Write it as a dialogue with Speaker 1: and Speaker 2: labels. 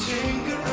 Speaker 1: Take a